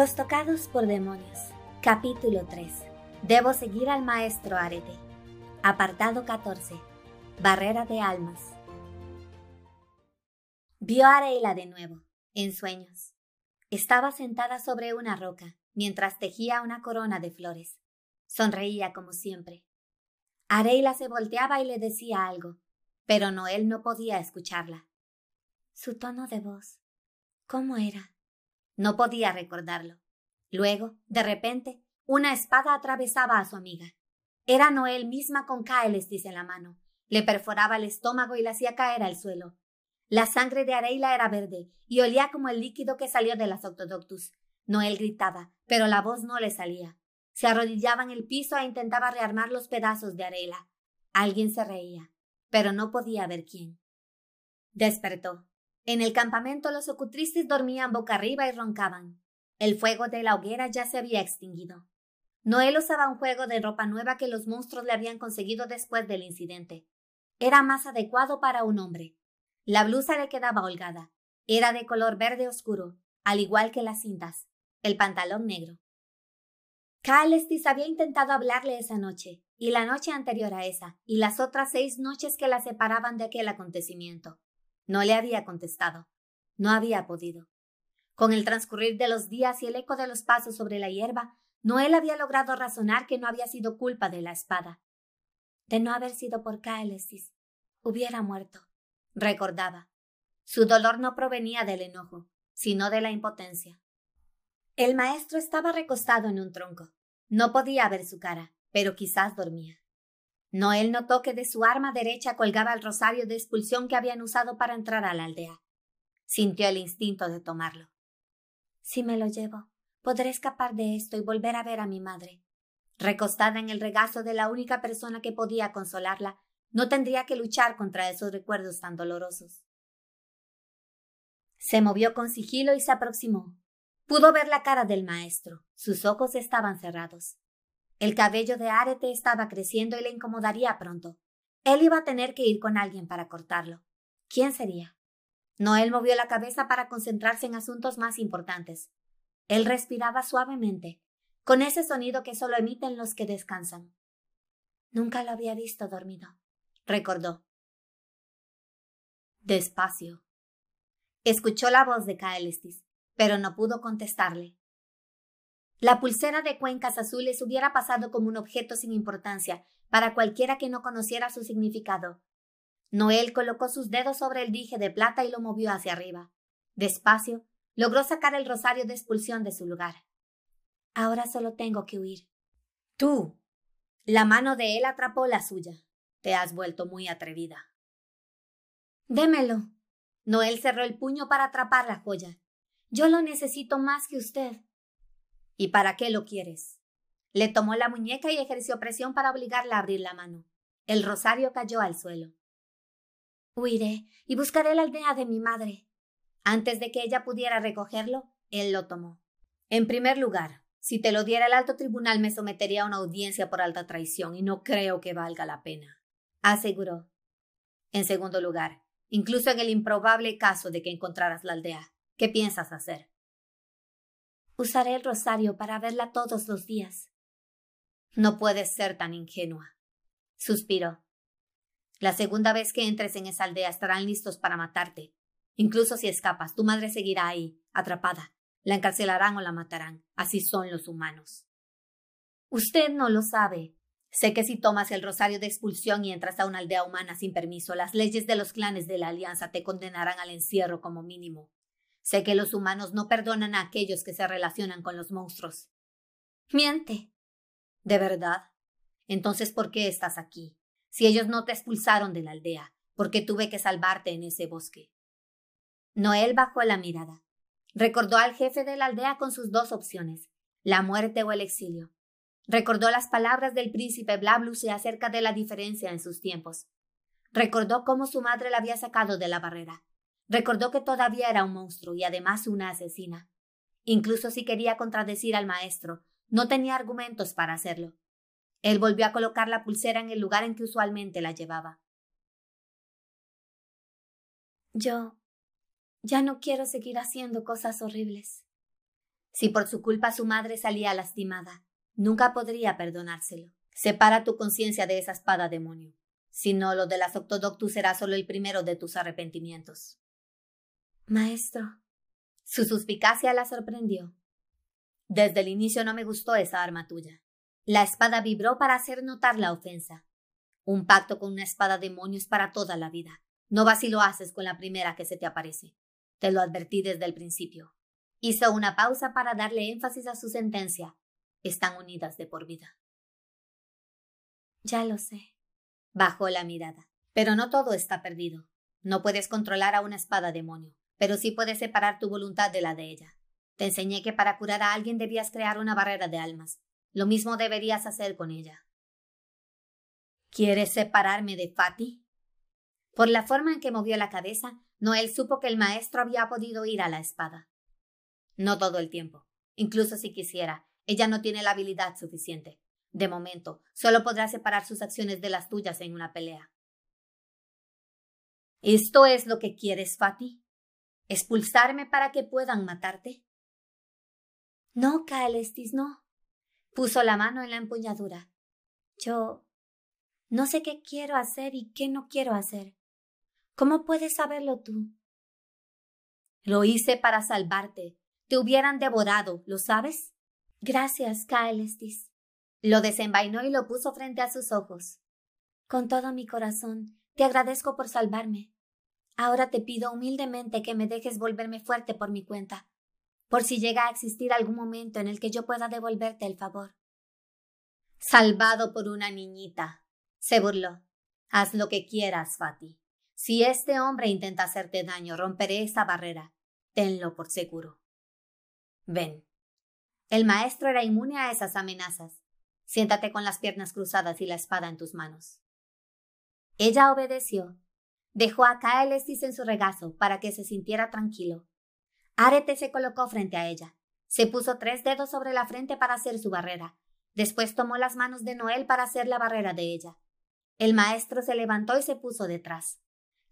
Los tocados por demonios. Capítulo 3. Debo seguir al maestro Arete. Apartado 14. Barrera de almas. Vio a Areila de nuevo, en sueños. Estaba sentada sobre una roca, mientras tejía una corona de flores. Sonreía como siempre. Areila se volteaba y le decía algo, pero Noel no podía escucharla. Su tono de voz. ¿Cómo era? No podía recordarlo. Luego, de repente, una espada atravesaba a su amiga. Era Noel misma con Caelestis en la mano. Le perforaba el estómago y la hacía caer al suelo. La sangre de Areila era verde y olía como el líquido que salió de las Octodoctus. Noel gritaba, pero la voz no le salía. Se arrodillaba en el piso e intentaba rearmar los pedazos de Areila. Alguien se reía, pero no podía ver quién. Despertó. En el campamento los ocutristes dormían boca arriba y roncaban. El fuego de la hoguera ya se había extinguido. Noel usaba un juego de ropa nueva que los monstruos le habían conseguido después del incidente. Era más adecuado para un hombre. La blusa le quedaba holgada. Era de color verde oscuro, al igual que las cintas. El pantalón negro. Estis había intentado hablarle esa noche, y la noche anterior a esa, y las otras seis noches que la separaban de aquel acontecimiento. No le había contestado. No había podido. Con el transcurrir de los días y el eco de los pasos sobre la hierba, Noel había logrado razonar que no había sido culpa de la espada. De no haber sido por Caelesis, hubiera muerto, recordaba. Su dolor no provenía del enojo, sino de la impotencia. El maestro estaba recostado en un tronco. No podía ver su cara, pero quizás dormía. Noel notó que de su arma derecha colgaba el rosario de expulsión que habían usado para entrar a la aldea. Sintió el instinto de tomarlo. Si me lo llevo, podré escapar de esto y volver a ver a mi madre. Recostada en el regazo de la única persona que podía consolarla, no tendría que luchar contra esos recuerdos tan dolorosos. Se movió con sigilo y se aproximó. Pudo ver la cara del maestro. Sus ojos estaban cerrados. El cabello de Arete estaba creciendo y le incomodaría pronto. Él iba a tener que ir con alguien para cortarlo. ¿Quién sería? Noel movió la cabeza para concentrarse en asuntos más importantes. Él respiraba suavemente, con ese sonido que solo emiten los que descansan. Nunca lo había visto dormido, recordó. Despacio. Escuchó la voz de Caelestis, pero no pudo contestarle. La pulsera de cuencas azules hubiera pasado como un objeto sin importancia para cualquiera que no conociera su significado. Noel colocó sus dedos sobre el dije de plata y lo movió hacia arriba. Despacio, logró sacar el rosario de expulsión de su lugar. Ahora solo tengo que huir. Tú. La mano de él atrapó la suya. Te has vuelto muy atrevida. Démelo. Noel cerró el puño para atrapar la joya. Yo lo necesito más que usted. ¿Y para qué lo quieres? Le tomó la muñeca y ejerció presión para obligarla a abrir la mano. El rosario cayó al suelo. Huiré y buscaré la aldea de mi madre. Antes de que ella pudiera recogerlo, él lo tomó. En primer lugar, si te lo diera el alto tribunal me sometería a una audiencia por alta traición y no creo que valga la pena, aseguró. En segundo lugar, incluso en el improbable caso de que encontraras la aldea, ¿qué piensas hacer? Usaré el rosario para verla todos los días. No puedes ser tan ingenua. Suspiró. La segunda vez que entres en esa aldea estarán listos para matarte. Incluso si escapas, tu madre seguirá ahí, atrapada. La encarcelarán o la matarán. Así son los humanos. Usted no lo sabe. Sé que si tomas el rosario de expulsión y entras a una aldea humana sin permiso, las leyes de los clanes de la Alianza te condenarán al encierro como mínimo. Sé que los humanos no perdonan a aquellos que se relacionan con los monstruos. Miente. ¿De verdad? Entonces, ¿por qué estás aquí? Si ellos no te expulsaron de la aldea, ¿por qué tuve que salvarte en ese bosque? Noel bajó la mirada. Recordó al jefe de la aldea con sus dos opciones, la muerte o el exilio. Recordó las palabras del príncipe Blabluse acerca de la diferencia en sus tiempos. Recordó cómo su madre la había sacado de la barrera, Recordó que todavía era un monstruo y además una asesina. Incluso si quería contradecir al maestro, no tenía argumentos para hacerlo. Él volvió a colocar la pulsera en el lugar en que usualmente la llevaba. Yo ya no quiero seguir haciendo cosas horribles. Si por su culpa su madre salía lastimada, nunca podría perdonárselo. Separa tu conciencia de esa espada demonio. Si no, lo de las Octodoctus será solo el primero de tus arrepentimientos. Maestro. Su suspicacia la sorprendió. Desde el inicio no me gustó esa arma tuya. La espada vibró para hacer notar la ofensa. Un pacto con una espada demonio es para toda la vida. No vas si lo haces con la primera que se te aparece. Te lo advertí desde el principio. Hizo una pausa para darle énfasis a su sentencia. Están unidas de por vida. Ya lo sé. Bajó la mirada. Pero no todo está perdido. No puedes controlar a una espada demonio, pero sí puedes separar tu voluntad de la de ella. Te enseñé que para curar a alguien debías crear una barrera de almas. Lo mismo deberías hacer con ella. ¿Quieres separarme de Fati? Por la forma en que movió la cabeza, Noel supo que el maestro había podido ir a la espada. No todo el tiempo. Incluso si quisiera, ella no tiene la habilidad suficiente. De momento, solo podrá separar sus acciones de las tuyas en una pelea. ¿Esto es lo que quieres, Fati? ¿Expulsarme para que puedan matarte? No, Kaelestis, no. Puso la mano en la empuñadura. Yo no sé qué quiero hacer y qué no quiero hacer. ¿Cómo puedes saberlo tú? Lo hice para salvarte. Te hubieran devorado, ¿lo sabes? Gracias, Kaelestis. Lo desenvainó y lo puso frente a sus ojos. Con todo mi corazón, te agradezco por salvarme. Ahora te pido humildemente que me dejes volverme fuerte por mi cuenta, por si llega a existir algún momento en el que yo pueda devolverte el favor. Salvado por una niñita. Se burló. Haz lo que quieras, Fati. Si este hombre intenta hacerte daño, romperé esa barrera. Tenlo por seguro. Ven. El maestro era inmune a esas amenazas. Siéntate con las piernas cruzadas y la espada en tus manos. Ella obedeció. Dejó a Kaelestis en su regazo para que se sintiera tranquilo. Arete se colocó frente a ella. Se puso tres dedos sobre la frente para hacer su barrera. Después tomó las manos de Noel para hacer la barrera de ella. El maestro se levantó y se puso detrás.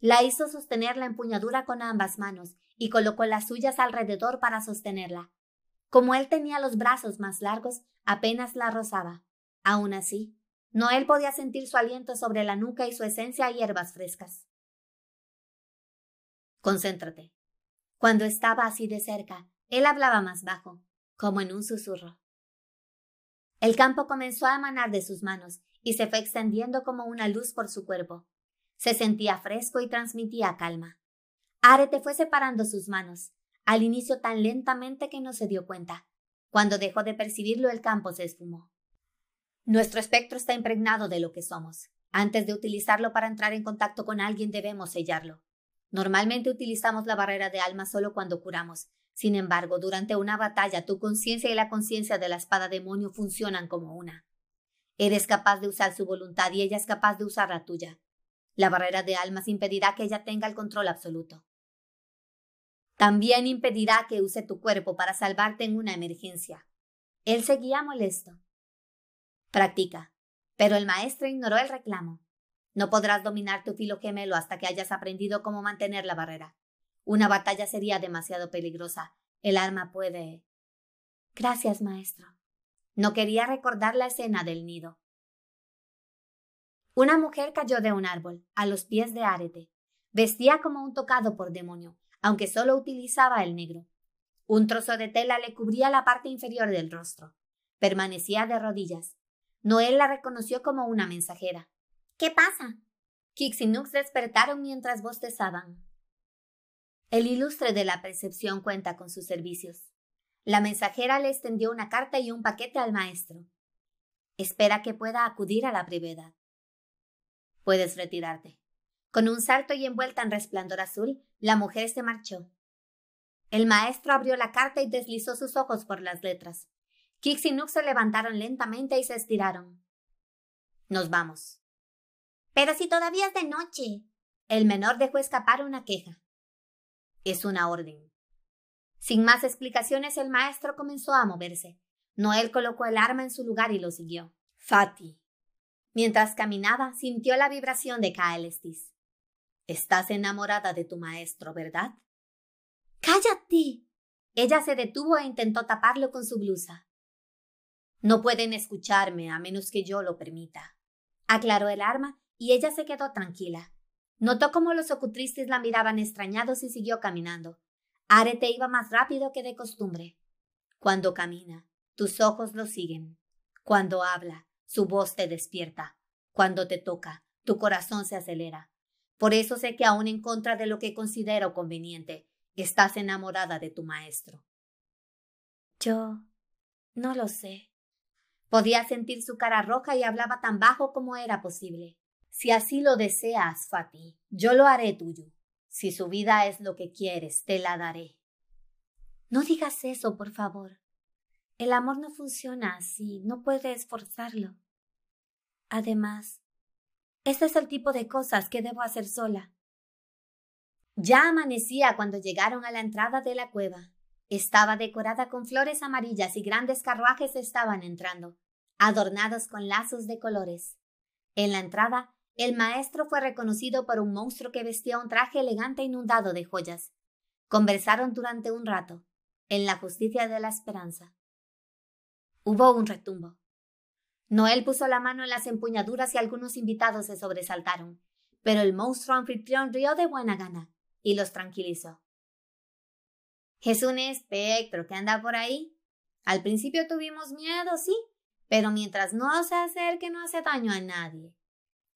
La hizo sostener la empuñadura con ambas manos y colocó las suyas alrededor para sostenerla. Como él tenía los brazos más largos, apenas la rozaba. Aún así, Noel podía sentir su aliento sobre la nuca y su esencia a hierbas frescas. Concéntrate. Cuando estaba así de cerca, él hablaba más bajo, como en un susurro. El campo comenzó a emanar de sus manos y se fue extendiendo como una luz por su cuerpo. Se sentía fresco y transmitía calma. Arete fue separando sus manos, al inicio tan lentamente que no se dio cuenta. Cuando dejó de percibirlo, el campo se esfumó. Nuestro espectro está impregnado de lo que somos. Antes de utilizarlo para entrar en contacto con alguien debemos sellarlo. Normalmente utilizamos la barrera de alma solo cuando curamos. Sin embargo, durante una batalla tu conciencia y la conciencia de la espada demonio funcionan como una. Eres capaz de usar su voluntad y ella es capaz de usar la tuya. La barrera de almas impedirá que ella tenga el control absoluto. También impedirá que use tu cuerpo para salvarte en una emergencia. Él seguía molesto. Practica. Pero el maestro ignoró el reclamo. No podrás dominar tu filo gemelo hasta que hayas aprendido cómo mantener la barrera. Una batalla sería demasiado peligrosa. El arma puede. Gracias, maestro. No quería recordar la escena del nido. Una mujer cayó de un árbol, a los pies de Arete. Vestía como un tocado por demonio, aunque solo utilizaba el negro. Un trozo de tela le cubría la parte inferior del rostro. Permanecía de rodillas, Noel la reconoció como una mensajera. ¿Qué pasa? Kix y Nux despertaron mientras bostezaban. El ilustre de la percepción cuenta con sus servicios. La mensajera le extendió una carta y un paquete al maestro. Espera que pueda acudir a la brevedad. Puedes retirarte. Con un salto y envuelta en resplandor azul, la mujer se marchó. El maestro abrió la carta y deslizó sus ojos por las letras. Kix y Nook se levantaron lentamente y se estiraron. Nos vamos. Pero si todavía es de noche. El menor dejó escapar una queja. Es una orden. Sin más explicaciones, el maestro comenzó a moverse. Noel colocó el arma en su lugar y lo siguió. Fati. Mientras caminaba, sintió la vibración de Kaelestis. Estás enamorada de tu maestro, ¿verdad? ¡Cállate! Ella se detuvo e intentó taparlo con su blusa. No pueden escucharme a menos que yo lo permita, aclaró el arma, y ella se quedó tranquila. Notó cómo los ocutristes la miraban extrañados y siguió caminando. Arete iba más rápido que de costumbre. Cuando camina, tus ojos lo siguen. Cuando habla, su voz te despierta. Cuando te toca, tu corazón se acelera. Por eso sé que aún en contra de lo que considero conveniente, estás enamorada de tu maestro. Yo no lo sé. Podía sentir su cara roja y hablaba tan bajo como era posible. Si así lo deseas, Fati, yo lo haré tuyo. Si su vida es lo que quieres, te la daré. No digas eso, por favor. El amor no funciona así, no puedes forzarlo. Además, este es el tipo de cosas que debo hacer sola. Ya amanecía cuando llegaron a la entrada de la cueva. Estaba decorada con flores amarillas y grandes carruajes estaban entrando, adornados con lazos de colores. En la entrada, el maestro fue reconocido por un monstruo que vestía un traje elegante inundado de joyas. Conversaron durante un rato, en la justicia de la esperanza. Hubo un retumbo. Noel puso la mano en las empuñaduras y algunos invitados se sobresaltaron, pero el monstruo anfitrión rió de buena gana y los tranquilizó. Es un espectro que anda por ahí. Al principio tuvimos miedo, sí, pero mientras no se acerque no hace daño a nadie.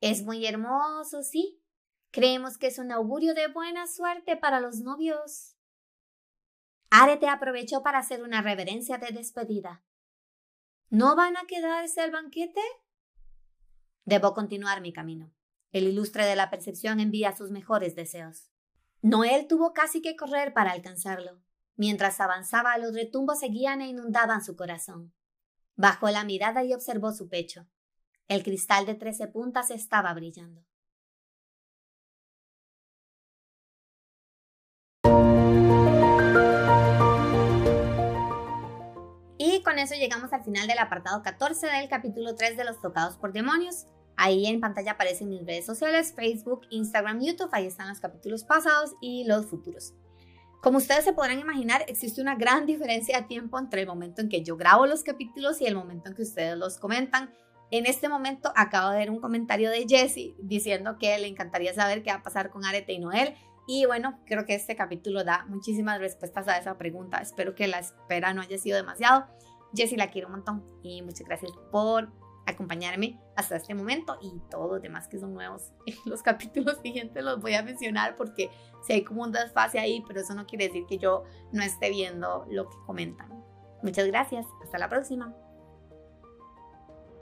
Es muy hermoso, sí. Creemos que es un augurio de buena suerte para los novios. Arete aprovechó para hacer una reverencia de despedida. ¿No van a quedarse al banquete? Debo continuar mi camino. El ilustre de la percepción envía sus mejores deseos. Noel tuvo casi que correr para alcanzarlo. Mientras avanzaba, los retumbos seguían e inundaban su corazón. Bajó la mirada y observó su pecho. El cristal de trece puntas estaba brillando. Y con eso llegamos al final del apartado 14 del capítulo 3 de Los Tocados por Demonios. Ahí en pantalla aparecen mis redes sociales, Facebook, Instagram, YouTube. Ahí están los capítulos pasados y los futuros. Como ustedes se podrán imaginar, existe una gran diferencia de tiempo entre el momento en que yo grabo los capítulos y el momento en que ustedes los comentan. En este momento acabo de ver un comentario de Jessie diciendo que le encantaría saber qué va a pasar con Arete y Noel. Y bueno, creo que este capítulo da muchísimas respuestas a esa pregunta. Espero que la espera no haya sido demasiado. Jessie la quiero un montón y muchas gracias por acompañarme hasta este momento y todos los demás que son nuevos en los capítulos siguientes los voy a mencionar porque si hay como un desfase ahí, pero eso no quiere decir que yo no esté viendo lo que comentan. Muchas gracias, hasta la próxima.